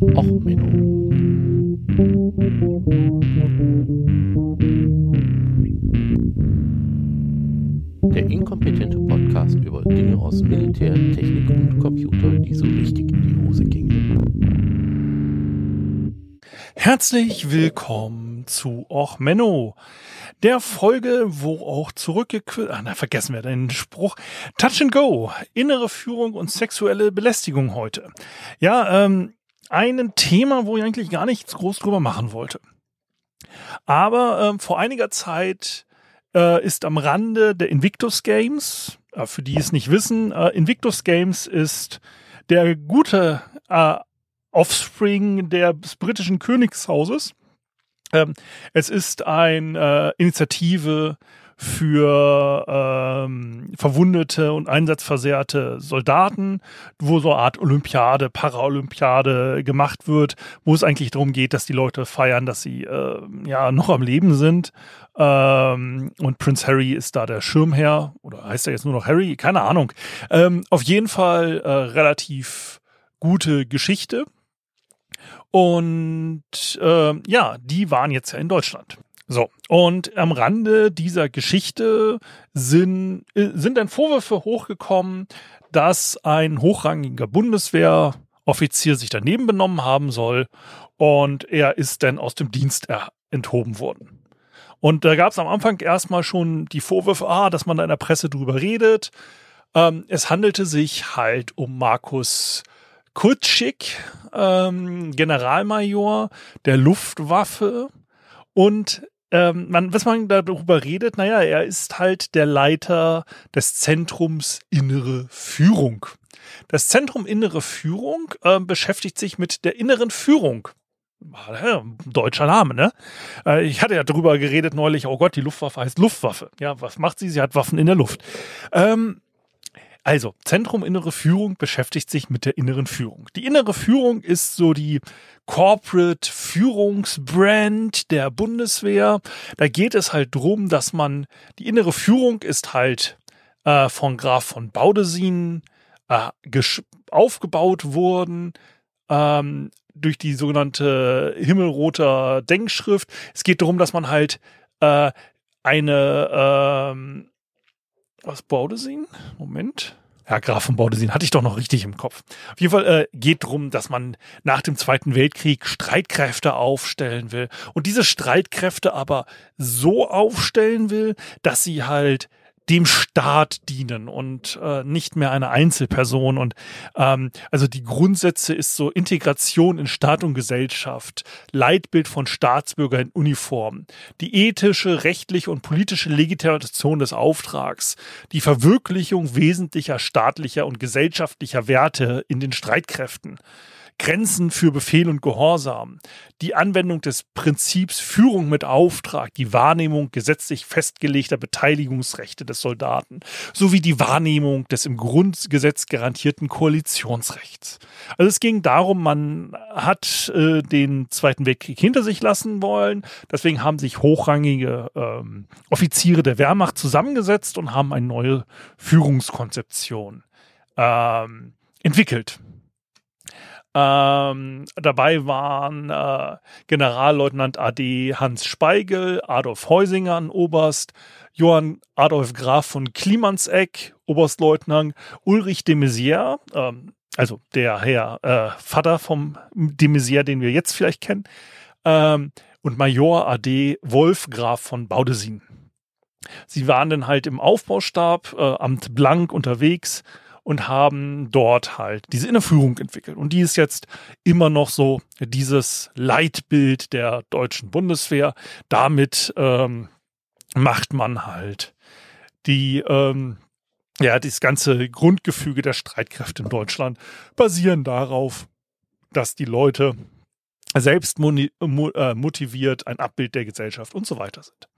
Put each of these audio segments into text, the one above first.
Och, Menno. Der inkompetente Podcast über Dinge aus Militär, Technik und Computer, die so richtig in die Hose gingen. Herzlich willkommen zu Och Menno, der Folge, wo auch zurückgequillt, ah, na, vergessen wir den Spruch, Touch and Go, innere Führung und sexuelle Belästigung heute. Ja, ähm, ein Thema, wo ich eigentlich gar nichts groß drüber machen wollte. Aber ähm, vor einiger Zeit äh, ist am Rande der Invictus Games, äh, für die es nicht wissen, äh, Invictus Games ist der gute äh, Offspring des britischen Königshauses. Ähm, es ist eine äh, Initiative für ähm, verwundete und einsatzversehrte Soldaten, wo so eine Art Olympiade, Paralympiade gemacht wird, wo es eigentlich darum geht, dass die Leute feiern, dass sie äh, ja noch am Leben sind. Ähm, und Prince Harry ist da der Schirmherr, oder heißt er jetzt nur noch Harry? Keine Ahnung. Ähm, auf jeden Fall äh, relativ gute Geschichte. Und äh, ja, die waren jetzt ja in Deutschland. So, und am Rande dieser Geschichte sind, äh, sind dann Vorwürfe hochgekommen, dass ein hochrangiger Bundeswehroffizier sich daneben benommen haben soll und er ist dann aus dem Dienst enthoben worden. Und da gab es am Anfang erstmal schon die Vorwürfe, ah, dass man da in der Presse drüber redet. Ähm, es handelte sich halt um Markus Kutschik, ähm, Generalmajor der Luftwaffe und ähm, man, was man darüber redet, naja, er ist halt der Leiter des Zentrums Innere Führung. Das Zentrum Innere Führung äh, beschäftigt sich mit der inneren Führung. Deutscher Name, ne? Äh, ich hatte ja darüber geredet neulich, oh Gott, die Luftwaffe heißt Luftwaffe. Ja, was macht sie? Sie hat Waffen in der Luft. Ähm, also, Zentrum Innere Führung beschäftigt sich mit der inneren Führung. Die innere Führung ist so die Corporate Führungsbrand der Bundeswehr. Da geht es halt drum, dass man, die innere Führung ist halt äh, von Graf von Baudesin äh, aufgebaut worden, ähm, durch die sogenannte himmelroter Denkschrift. Es geht darum, dass man halt äh, eine ähm, was Baudesin? Moment. Ja, Graf von Baudesin hatte ich doch noch richtig im Kopf. Auf jeden Fall äh, geht drum, dass man nach dem Zweiten Weltkrieg Streitkräfte aufstellen will und diese Streitkräfte aber so aufstellen will, dass sie halt dem Staat dienen und äh, nicht mehr einer Einzelperson. Und ähm, also die Grundsätze ist so Integration in Staat und Gesellschaft, Leitbild von Staatsbürger in Uniform, die ethische, rechtliche und politische Legitimation des Auftrags, die Verwirklichung wesentlicher staatlicher und gesellschaftlicher Werte in den Streitkräften. Grenzen für Befehl und Gehorsam, die Anwendung des Prinzips Führung mit Auftrag, die Wahrnehmung gesetzlich festgelegter Beteiligungsrechte des Soldaten sowie die Wahrnehmung des im Grundgesetz garantierten Koalitionsrechts. Also es ging darum, man hat äh, den Zweiten Weltkrieg hinter sich lassen wollen, deswegen haben sich hochrangige ähm, Offiziere der Wehrmacht zusammengesetzt und haben eine neue Führungskonzeption ähm, entwickelt. Ähm, dabei waren äh, Generalleutnant AD Hans Speigel, Adolf Heusinger an Oberst, Johann Adolf Graf von Klimanseck, Oberstleutnant, Ulrich de Maizière, ähm, also der Herr äh, Vater vom de Maizière, den wir jetzt vielleicht kennen, ähm, und Major AD Wolf Graf von Baudesin. Sie waren dann halt im Aufbaustab, äh, Amt Blank unterwegs und haben dort halt diese Innerführung entwickelt. Und die ist jetzt immer noch so dieses Leitbild der deutschen Bundeswehr. Damit ähm, macht man halt die, ähm, ja, das ganze Grundgefüge der Streitkräfte in Deutschland basieren darauf, dass die Leute selbst äh, motiviert ein Abbild der Gesellschaft und so weiter sind.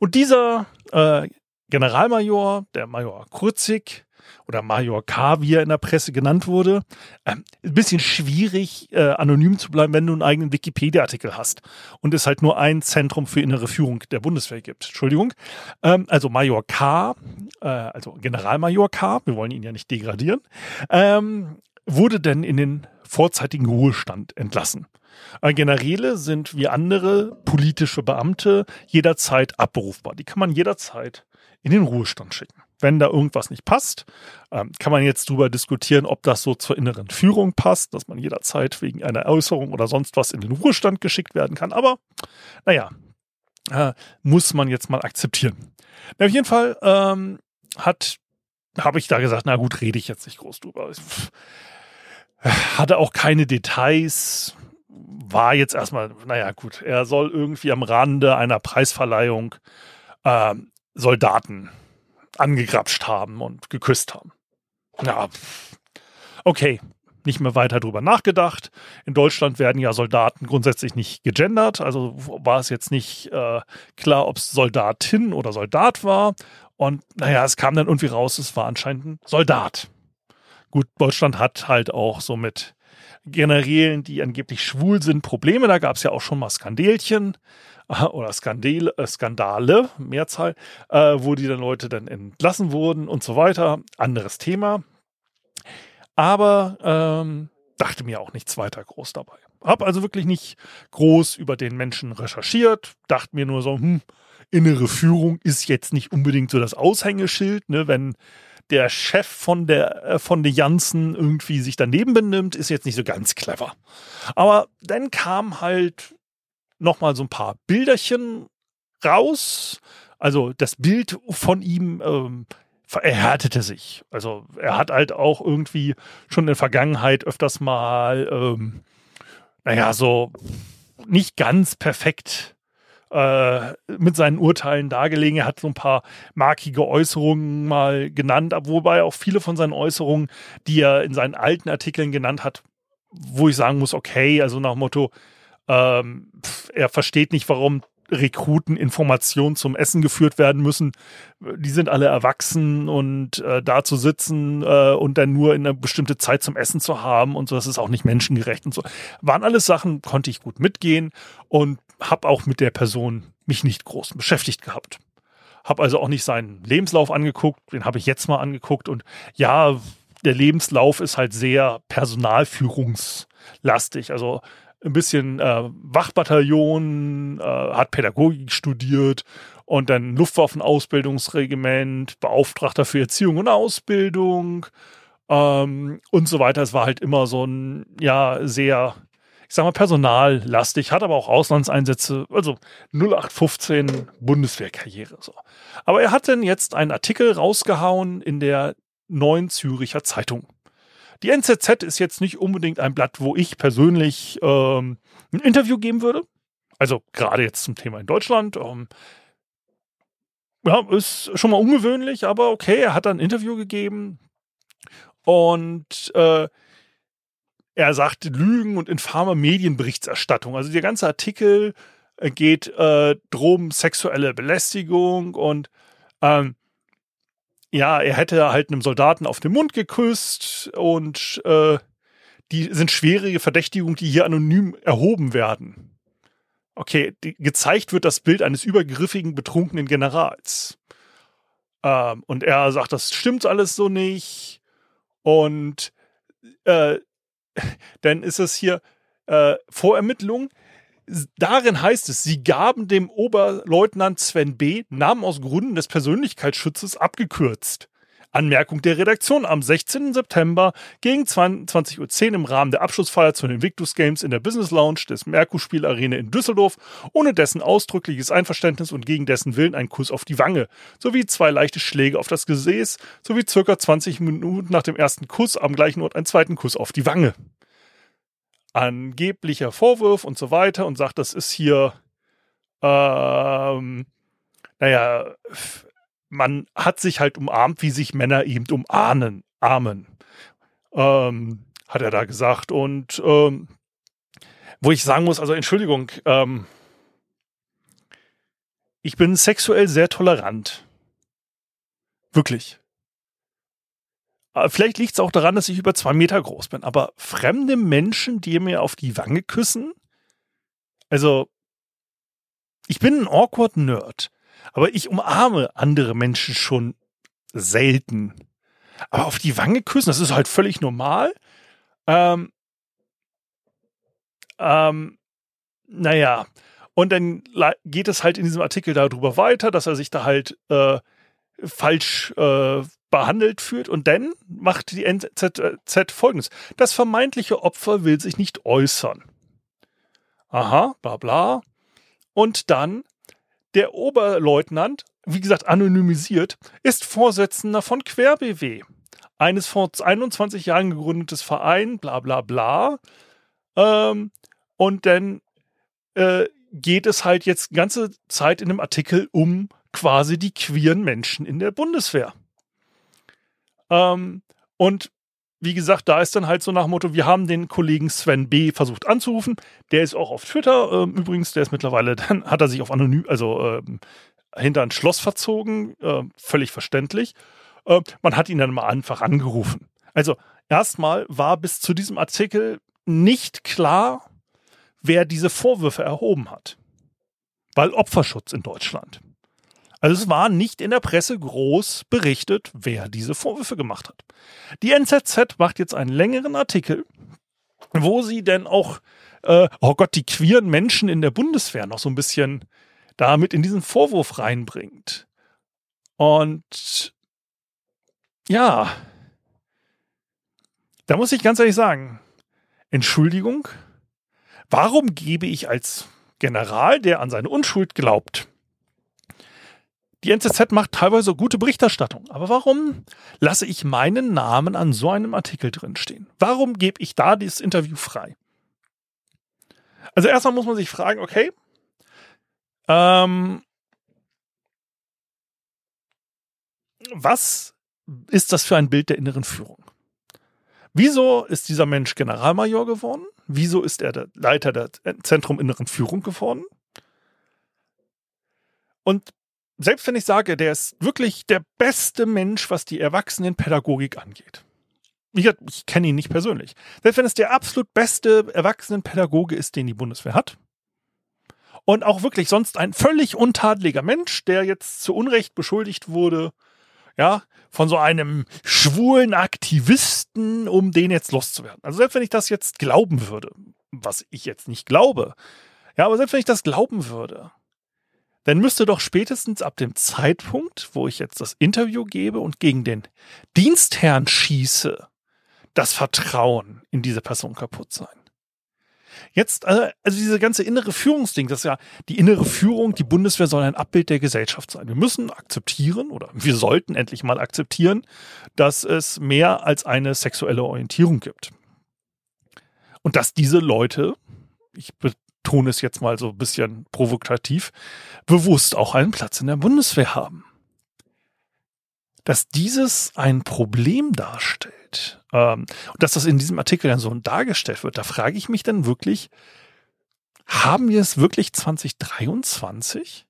Und dieser äh, Generalmajor, der Major Kurzig, oder Major K., wie er in der Presse genannt wurde. Ähm, ein bisschen schwierig, äh, anonym zu bleiben, wenn du einen eigenen Wikipedia-Artikel hast und es halt nur ein Zentrum für innere Führung der Bundeswehr gibt. Entschuldigung. Ähm, also Major K., äh, also Generalmajor K., wir wollen ihn ja nicht degradieren, ähm, wurde denn in den vorzeitigen Ruhestand entlassen. Äh, Generäle sind wie andere politische Beamte jederzeit abrufbar. Die kann man jederzeit in den Ruhestand schicken. Wenn da irgendwas nicht passt, ähm, kann man jetzt darüber diskutieren, ob das so zur inneren Führung passt, dass man jederzeit wegen einer Äußerung oder sonst was in den Ruhestand geschickt werden kann. Aber naja, äh, muss man jetzt mal akzeptieren. auf jeden Fall ähm, hat habe ich da gesagt, na gut, rede ich jetzt nicht groß drüber. Hatte auch keine Details, war jetzt erstmal, naja gut, er soll irgendwie am Rande einer Preisverleihung äh, Soldaten angegrapscht haben und geküsst haben. Ja, okay, nicht mehr weiter drüber nachgedacht. In Deutschland werden ja Soldaten grundsätzlich nicht gegendert, also war es jetzt nicht äh, klar, ob es Soldatin oder Soldat war. Und naja, es kam dann irgendwie raus, es war anscheinend ein Soldat. Gut, Deutschland hat halt auch so mit Generälen, die angeblich schwul sind, Probleme. Da gab es ja auch schon mal Skandelchen oder Skandale, äh, Skandale Mehrzahl, äh, wo die dann Leute dann entlassen wurden und so weiter. Anderes Thema. Aber ähm, dachte mir auch nichts weiter groß dabei. Hab also wirklich nicht groß über den Menschen recherchiert, dachte mir nur so, hm, innere Führung ist jetzt nicht unbedingt so das Aushängeschild, ne, wenn der Chef von der äh, von der Janssen irgendwie sich daneben benimmt, ist jetzt nicht so ganz clever. Aber dann kam halt noch mal so ein paar Bilderchen raus. Also das Bild von ihm ähm, verhärtete sich. Also er hat halt auch irgendwie schon in der Vergangenheit öfters mal, ähm, naja, so nicht ganz perfekt äh, mit seinen Urteilen dargelegen. Er hat so ein paar markige Äußerungen mal genannt, wobei auch viele von seinen Äußerungen, die er in seinen alten Artikeln genannt hat, wo ich sagen muss, okay, also nach dem Motto, ähm, er versteht nicht, warum Rekruten Informationen zum Essen geführt werden müssen. Die sind alle erwachsen und äh, da zu sitzen äh, und dann nur in eine bestimmte Zeit zum Essen zu haben und so, das ist auch nicht menschengerecht und so. Waren alles Sachen, konnte ich gut mitgehen und habe auch mit der Person mich nicht groß beschäftigt gehabt. Habe also auch nicht seinen Lebenslauf angeguckt, den habe ich jetzt mal angeguckt und ja, der Lebenslauf ist halt sehr personalführungslastig. Also ein bisschen äh, Wachbataillon, äh, hat Pädagogik studiert und dann Luftwaffenausbildungsregiment, Beauftragter für Erziehung und Ausbildung ähm, und so weiter. Es war halt immer so ein, ja, sehr, ich sag mal, personallastig, hat aber auch Auslandseinsätze, also 0815 Bundeswehrkarriere. So. Aber er hat dann jetzt einen Artikel rausgehauen in der Neuen Züricher Zeitung. Die NZZ ist jetzt nicht unbedingt ein Blatt, wo ich persönlich ähm, ein Interview geben würde. Also gerade jetzt zum Thema in Deutschland. Ähm, ja, ist schon mal ungewöhnlich, aber okay, er hat ein Interview gegeben und äh, er sagt Lügen und infame Medienberichterstattung. Also der ganze Artikel äh, geht äh, drum sexuelle Belästigung und ähm, ja, er hätte halt einem Soldaten auf den Mund geküsst und äh, die sind schwere Verdächtigungen, die hier anonym erhoben werden. Okay, die, gezeigt wird das Bild eines übergriffigen, betrunkenen Generals. Ähm, und er sagt, das stimmt alles so nicht. Und äh, dann ist es hier äh, Vorermittlung darin heißt es, sie gaben dem Oberleutnant Sven B. Namen aus Gründen des Persönlichkeitsschutzes abgekürzt. Anmerkung der Redaktion am 16. September gegen 20.10 Uhr im Rahmen der Abschlussfeier zu den Invictus Games in der Business Lounge des Merkur Spiel Arena in Düsseldorf, ohne dessen ausdrückliches Einverständnis und gegen dessen Willen ein Kuss auf die Wange, sowie zwei leichte Schläge auf das Gesäß, sowie circa 20 Minuten nach dem ersten Kuss am gleichen Ort einen zweiten Kuss auf die Wange angeblicher Vorwurf und so weiter und sagt, das ist hier, ähm, naja, man hat sich halt umarmt, wie sich Männer eben umarmen, armen, ähm, hat er da gesagt. Und ähm, wo ich sagen muss, also Entschuldigung, ähm, ich bin sexuell sehr tolerant. Wirklich. Äh, vielleicht liegt es auch daran, dass ich über zwei Meter groß bin. Aber fremde Menschen, die mir auf die Wange küssen, also ich bin ein awkward Nerd, aber ich umarme andere Menschen schon selten. Aber auf die Wange küssen, das ist halt völlig normal. Ähm, ähm, naja, und dann geht es halt in diesem Artikel darüber weiter, dass er sich da halt äh, falsch äh, behandelt fühlt. Und dann macht die NZZ folgendes. Das vermeintliche Opfer will sich nicht äußern. Aha, bla bla. Und dann der Oberleutnant, wie gesagt anonymisiert, ist Vorsitzender von QuerBW. Eines vor 21 Jahren gegründetes Verein, bla bla bla. Ähm, und dann äh, geht es halt jetzt ganze Zeit in dem Artikel um quasi die queeren Menschen in der Bundeswehr. Ähm, und wie gesagt, da ist dann halt so nach Motto, wir haben den Kollegen Sven B. versucht anzurufen. Der ist auch auf Twitter. Ähm, übrigens, der ist mittlerweile, dann hat er sich auf anonym, also ähm, hinter ein Schloss verzogen. Äh, völlig verständlich. Äh, man hat ihn dann mal einfach angerufen. Also erstmal war bis zu diesem Artikel nicht klar, wer diese Vorwürfe erhoben hat. Weil Opferschutz in Deutschland. Also es war nicht in der Presse groß berichtet, wer diese Vorwürfe gemacht hat. Die NZZ macht jetzt einen längeren Artikel, wo sie denn auch, äh, oh Gott, die queeren Menschen in der Bundeswehr noch so ein bisschen damit in diesen Vorwurf reinbringt. Und ja, da muss ich ganz ehrlich sagen, Entschuldigung, warum gebe ich als General, der an seine Unschuld glaubt, die NZZ macht teilweise gute Berichterstattung. Aber warum lasse ich meinen Namen an so einem Artikel drinstehen? Warum gebe ich da dieses Interview frei? Also erstmal muss man sich fragen, okay, ähm, was ist das für ein Bild der inneren Führung? Wieso ist dieser Mensch Generalmajor geworden? Wieso ist er der Leiter der Zentrum Inneren Führung geworden? Und selbst wenn ich sage, der ist wirklich der beste Mensch, was die Erwachsenenpädagogik angeht. Ich, ich kenne ihn nicht persönlich. Selbst wenn es der absolut beste Erwachsenenpädagoge ist, den die Bundeswehr hat. Und auch wirklich sonst ein völlig untadeliger Mensch, der jetzt zu Unrecht beschuldigt wurde, ja, von so einem schwulen Aktivisten, um den jetzt loszuwerden. Also selbst wenn ich das jetzt glauben würde, was ich jetzt nicht glaube, ja, aber selbst wenn ich das glauben würde, dann müsste doch spätestens ab dem Zeitpunkt, wo ich jetzt das Interview gebe und gegen den Dienstherrn schieße, das Vertrauen in diese Person kaputt sein. Jetzt, äh, also diese ganze innere Führungsding, das ist ja die innere Führung, die Bundeswehr soll ein Abbild der Gesellschaft sein. Wir müssen akzeptieren oder wir sollten endlich mal akzeptieren, dass es mehr als eine sexuelle Orientierung gibt. Und dass diese Leute, ich betone es jetzt mal so ein bisschen provokativ, bewusst auch einen Platz in der Bundeswehr haben. Dass dieses ein Problem darstellt ähm, und dass das in diesem Artikel dann so dargestellt wird, da frage ich mich dann wirklich, haben wir es wirklich 2023?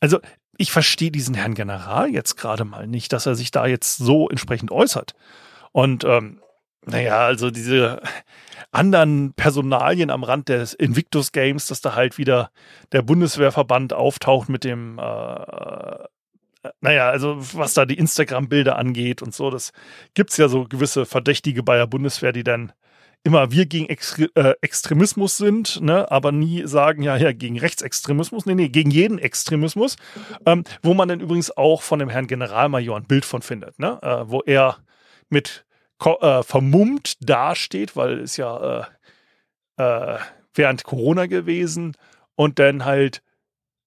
Also ich verstehe diesen Herrn General jetzt gerade mal nicht, dass er sich da jetzt so entsprechend äußert. Und ähm, naja, also diese anderen Personalien am Rand des Invictus Games, dass da halt wieder der Bundeswehrverband auftaucht mit dem, äh, naja, also was da die Instagram-Bilder angeht und so, das gibt's ja so gewisse Verdächtige bei der Bundeswehr, die dann immer wir gegen Extre äh, Extremismus sind, ne, aber nie sagen, ja, ja, gegen Rechtsextremismus, nee, nee, gegen jeden Extremismus, ähm, wo man dann übrigens auch von dem Herrn Generalmajor ein Bild von findet, ne, äh, wo er mit äh, vermummt dasteht, weil es ja äh, äh, während Corona gewesen und dann halt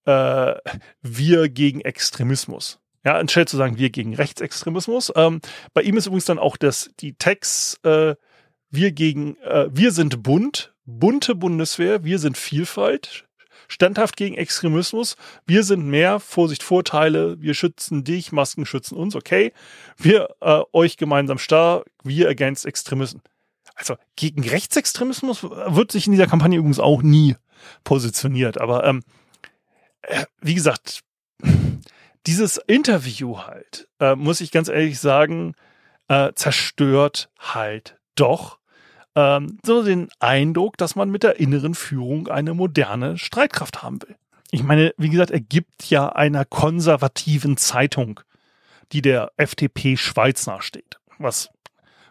äh, wir gegen Extremismus. Ja, anstatt zu sagen, wir gegen Rechtsextremismus. Ähm, bei ihm ist übrigens dann auch das, die Text, äh, wir gegen, wir sind bunt, bunte Bundeswehr, wir sind Vielfalt, standhaft gegen Extremismus. Wir sind mehr, Vorsicht, Vorteile, wir schützen dich, Masken schützen uns, okay. Wir äh, euch gemeinsam stark, wir against Extremisten. Also gegen Rechtsextremismus wird sich in dieser Kampagne übrigens auch nie positioniert. Aber ähm, äh, wie gesagt, dieses Interview halt, äh, muss ich ganz ehrlich sagen, äh, zerstört halt doch ähm, so den Eindruck, dass man mit der inneren Führung eine moderne Streitkraft haben will. Ich meine, wie gesagt, er gibt ja einer konservativen Zeitung, die der FDP Schweiz nachsteht, was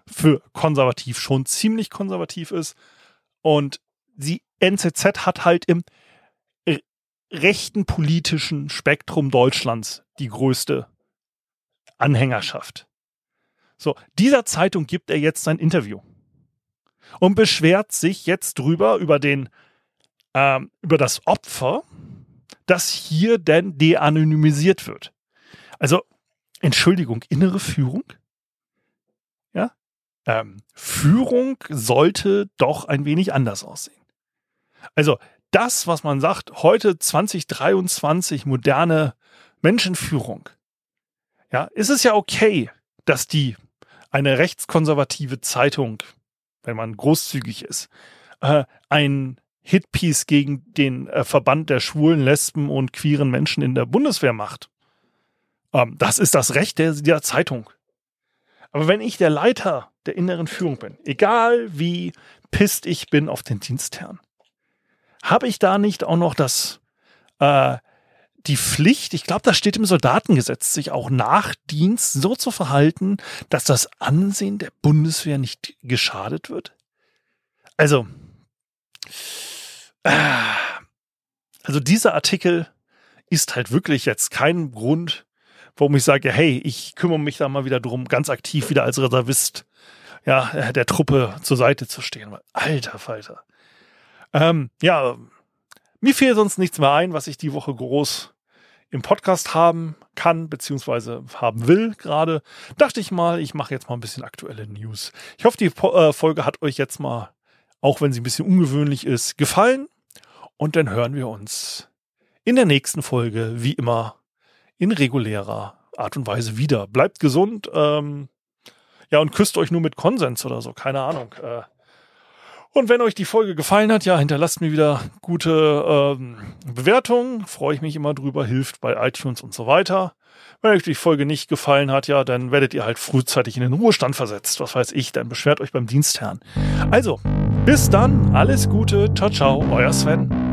für konservativ schon ziemlich konservativ ist. Und die NZZ hat halt im rechten politischen Spektrum Deutschlands die größte Anhängerschaft. So, dieser Zeitung gibt er jetzt sein Interview und beschwert sich jetzt drüber über den ähm, über das Opfer, das hier denn de-anonymisiert wird. Also Entschuldigung, innere Führung? Ja, ähm, Führung sollte doch ein wenig anders aussehen. Also das, was man sagt, heute 2023 moderne Menschenführung. Ja, ist es ja okay, dass die eine rechtskonservative Zeitung, wenn man großzügig ist, äh, ein Hitpiece gegen den äh, Verband der schwulen, lesben und queeren Menschen in der Bundeswehr macht. Ähm, das ist das Recht der, der Zeitung. Aber wenn ich der Leiter der inneren Führung bin, egal wie pisst ich bin auf den Dienstherrn, habe ich da nicht auch noch das, äh, die Pflicht, ich glaube, das steht im Soldatengesetz, sich auch nach Dienst so zu verhalten, dass das Ansehen der Bundeswehr nicht geschadet wird? Also, äh, also dieser Artikel ist halt wirklich jetzt kein Grund, warum ich sage, hey, ich kümmere mich da mal wieder drum, ganz aktiv wieder als Reservist ja, der Truppe zur Seite zu stehen. Alter Falter. Ähm, ja, mir fehlt sonst nichts mehr ein, was ich die Woche groß im Podcast haben kann, beziehungsweise haben will gerade. Dachte ich mal, ich mache jetzt mal ein bisschen aktuelle News. Ich hoffe, die äh, Folge hat euch jetzt mal, auch wenn sie ein bisschen ungewöhnlich ist, gefallen. Und dann hören wir uns in der nächsten Folge, wie immer, in regulärer Art und Weise wieder. Bleibt gesund, ähm, ja, und küsst euch nur mit Konsens oder so, keine Ahnung. Äh, und wenn euch die Folge gefallen hat, ja, hinterlasst mir wieder gute ähm, Bewertungen. Freue ich mich immer drüber, hilft bei iTunes und so weiter. Wenn euch die Folge nicht gefallen hat, ja, dann werdet ihr halt frühzeitig in den Ruhestand versetzt. Was weiß ich, dann beschwert euch beim Dienstherrn. Also, bis dann, alles Gute, ciao, ciao, euer Sven.